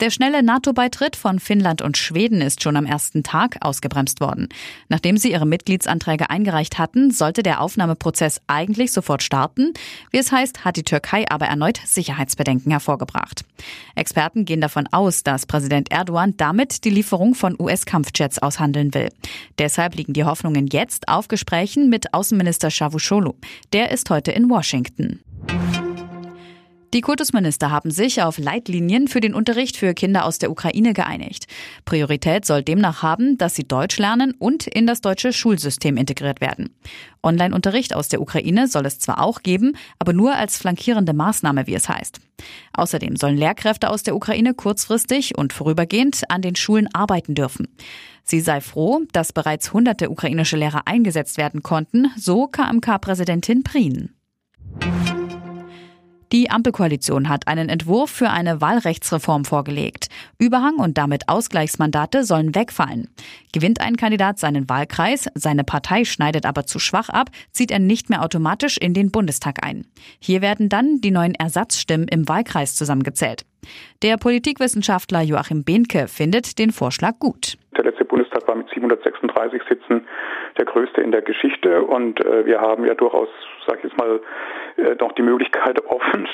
Der schnelle NATO-Beitritt von Finnland und Schweden ist schon am ersten Tag ausgebremst worden. Nachdem sie ihre Mitgliedsanträge eingereicht hatten, sollte der Aufnahmeprozess eigentlich sofort starten. Wie es heißt, hat die Türkei aber erneut Sicherheitsbedenken hervorgebracht. Experten gehen davon aus, dass Präsident Erdogan damit die Lieferung von US-Kampfjets aushandeln will. Deshalb liegen die Hoffnungen jetzt auf Gesprächen mit Außenminister Cavusoglu. Der ist heute in Washington. Die Kultusminister haben sich auf Leitlinien für den Unterricht für Kinder aus der Ukraine geeinigt. Priorität soll demnach haben, dass sie Deutsch lernen und in das deutsche Schulsystem integriert werden. Online-Unterricht aus der Ukraine soll es zwar auch geben, aber nur als flankierende Maßnahme, wie es heißt. Außerdem sollen Lehrkräfte aus der Ukraine kurzfristig und vorübergehend an den Schulen arbeiten dürfen. Sie sei froh, dass bereits hunderte ukrainische Lehrer eingesetzt werden konnten, so KMK-Präsidentin Prien. Die Ampelkoalition hat einen Entwurf für eine Wahlrechtsreform vorgelegt. Überhang und damit Ausgleichsmandate sollen wegfallen. Gewinnt ein Kandidat seinen Wahlkreis, seine Partei schneidet aber zu schwach ab, zieht er nicht mehr automatisch in den Bundestag ein. Hier werden dann die neuen Ersatzstimmen im Wahlkreis zusammengezählt. Der Politikwissenschaftler Joachim Behnke findet den Vorschlag gut. Der letzte Bundestag war mit 736 Sitzen der größte in der Geschichte und äh, wir haben ja durchaus, sage ich jetzt mal, äh, noch die Möglichkeit offen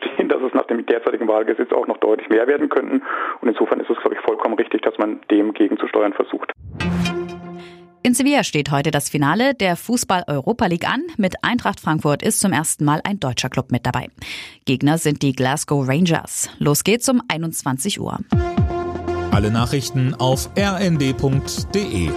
es nach dem derzeitigen Wahlgesetz auch noch deutlich mehr werden könnten. Und insofern ist es, glaube ich, vollkommen richtig, dass man dem gegenzusteuern versucht. In Sevilla steht heute das Finale der Fußball-Europa League an. Mit Eintracht Frankfurt ist zum ersten Mal ein deutscher Club mit dabei. Gegner sind die Glasgow Rangers. Los geht's um 21 Uhr. Alle Nachrichten auf rnd.de